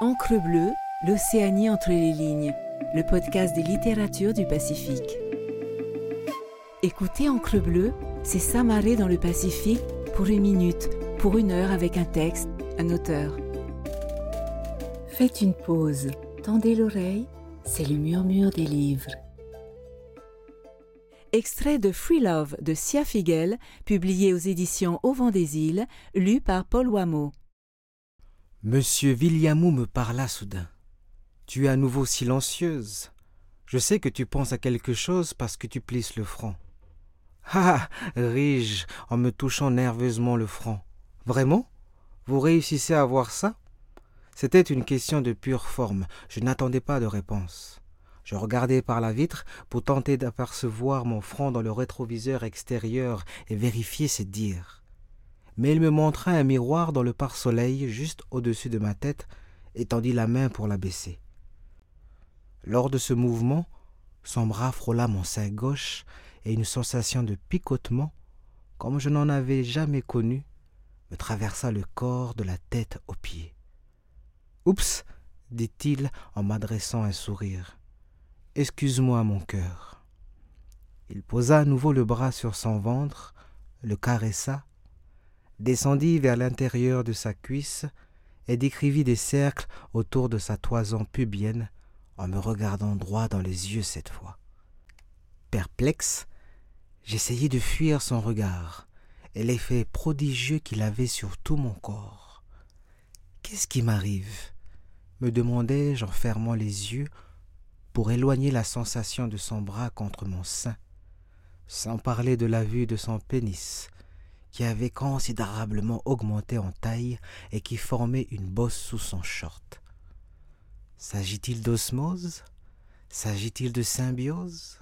Encre bleue, l'Océanie entre les lignes, le podcast des littératures du Pacifique. Écoutez Encre bleue, c'est s'amarrer dans le Pacifique pour une minute, pour une heure avec un texte, un auteur. Faites une pause, tendez l'oreille, c'est le murmure des livres. Extrait de Free Love de Sia Figel, publié aux éditions Au vent des îles, lu par Paul Wameau. Monsieur Villiamou me parla soudain. Tu es à nouveau silencieuse. Je sais que tu penses à quelque chose parce que tu plisses le front. Ah ris-je en me touchant nerveusement le front. Vraiment? Vous réussissez à voir ça? C'était une question de pure forme. Je n'attendais pas de réponse. Je regardais par la vitre pour tenter d'apercevoir mon front dans le rétroviseur extérieur et vérifier ses dires mais il me montra un miroir dans le pare-soleil juste au-dessus de ma tête et tendit la main pour la baisser. Lors de ce mouvement, son bras frôla mon sein gauche et une sensation de picotement, comme je n'en avais jamais connu, me traversa le corps de la tête aux pieds. Oups, dit-il en m'adressant un sourire. Excuse-moi, mon cœur. Il posa à nouveau le bras sur son ventre, le caressa descendit vers l'intérieur de sa cuisse et décrivit des cercles autour de sa toison pubienne en me regardant droit dans les yeux cette fois. Perplexe, j'essayai de fuir son regard et l'effet prodigieux qu'il avait sur tout mon corps. Qu'est-ce qui m'arrive? me demandai-je en fermant les yeux pour éloigner la sensation de son bras contre mon sein, sans parler de la vue de son pénis qui avait considérablement augmenté en taille et qui formait une bosse sous son short. S'agit-il d'osmose? S'agit-il de symbiose?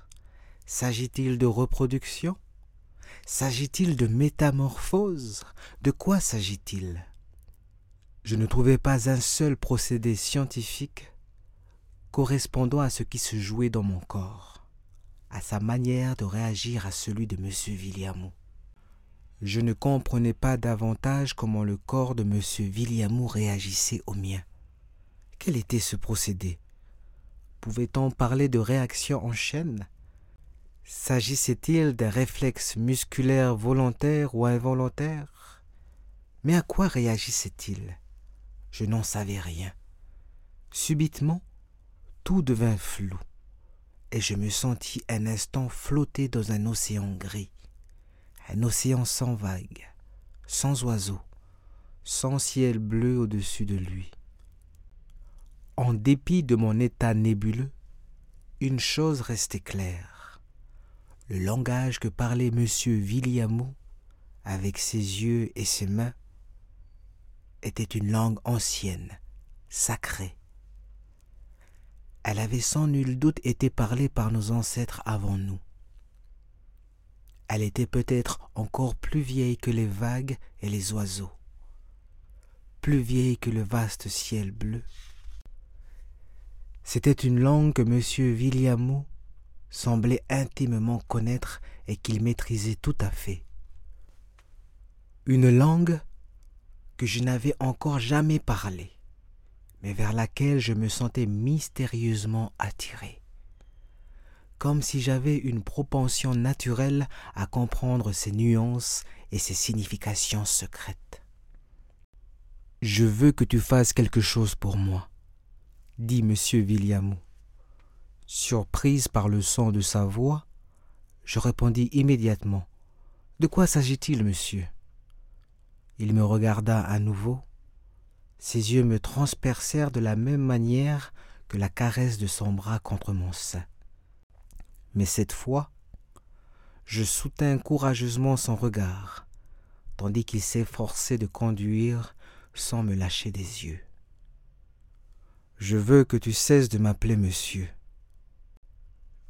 S'agit-il de reproduction? S'agit-il de métamorphose? De quoi s'agit-il? Je ne trouvais pas un seul procédé scientifique correspondant à ce qui se jouait dans mon corps, à sa manière de réagir à celui de M. Villiamou je ne comprenais pas davantage comment le corps de M. Villiamou réagissait au mien. Quel était ce procédé? Pouvait-on parler de réaction en chaîne? S'agissait-il d'un réflexe musculaire volontaire ou involontaire? Mais à quoi réagissait-il? Je n'en savais rien. Subitement, tout devint flou, et je me sentis un instant flotter dans un océan gris un océan sans vagues, sans oiseaux, sans ciel bleu au-dessus de lui. En dépit de mon état nébuleux, une chose restait claire. Le langage que parlait M. Villiamou, avec ses yeux et ses mains, était une langue ancienne, sacrée. Elle avait sans nul doute été parlée par nos ancêtres avant nous. Elle était peut-être encore plus vieille que les vagues et les oiseaux, plus vieille que le vaste ciel bleu. C'était une langue que M. Villiamou semblait intimement connaître et qu'il maîtrisait tout à fait. Une langue que je n'avais encore jamais parlé, mais vers laquelle je me sentais mystérieusement attiré comme si j'avais une propension naturelle à comprendre ses nuances et ses significations secrètes. Je veux que tu fasses quelque chose pour moi, dit M. Villiamou. Surprise par le son de sa voix, je répondis immédiatement. De quoi s'agit-il, monsieur? Il me regarda à nouveau. Ses yeux me transpercèrent de la même manière que la caresse de son bras contre mon sein. Mais cette fois, je soutins courageusement son regard, tandis qu'il s'efforçait de conduire sans me lâcher des yeux. Je veux que tu cesses de m'appeler monsieur.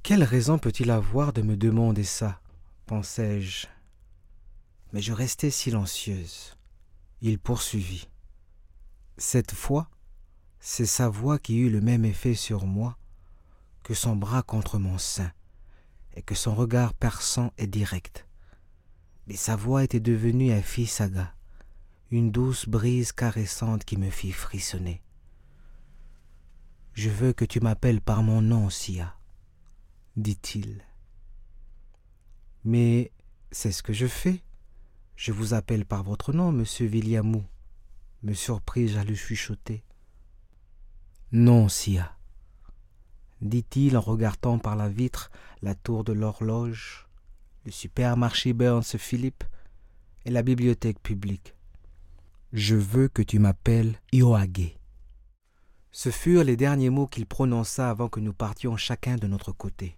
Quelle raison peut-il avoir de me demander ça? pensai-je. Mais je restai silencieuse. Il poursuivit. Cette fois, c'est sa voix qui eut le même effet sur moi que son bras contre mon sein et que son regard perçant et direct. Mais sa voix était devenue un saga, une douce brise caressante qui me fit frissonner. Je veux que tu m'appelles par mon nom, Sia, dit-il. Mais c'est ce que je fais. Je vous appelle par votre nom, monsieur Williamou, me surpris-je à lui chuchoter. Non, Sia, dit-il en regardant par la vitre la tour de l'horloge, le supermarché Burns Philippe et la bibliothèque publique. Je veux que tu m'appelles Ioage. Ce furent les derniers mots qu'il prononça avant que nous partions chacun de notre côté.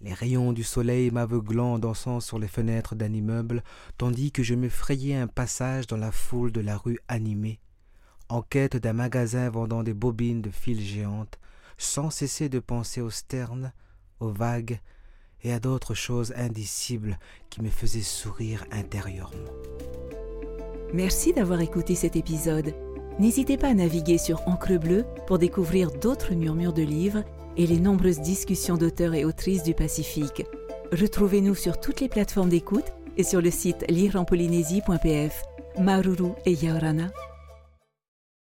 Les rayons du soleil m'aveuglant dansant sur les fenêtres d'un immeuble, tandis que je me frayais un passage dans la foule de la rue animée, en quête d'un magasin vendant des bobines de fil géantes, sans cesser de penser aux sternes, aux vagues et à d'autres choses indicibles qui me faisaient sourire intérieurement. Merci d'avoir écouté cet épisode. N'hésitez pas à naviguer sur Encre Bleue pour découvrir d'autres murmures de livres et les nombreuses discussions d'auteurs et autrices du Pacifique. Retrouvez-nous sur toutes les plateformes d'écoute et sur le site lireenpolynésie.pf. Maruru et Yaorana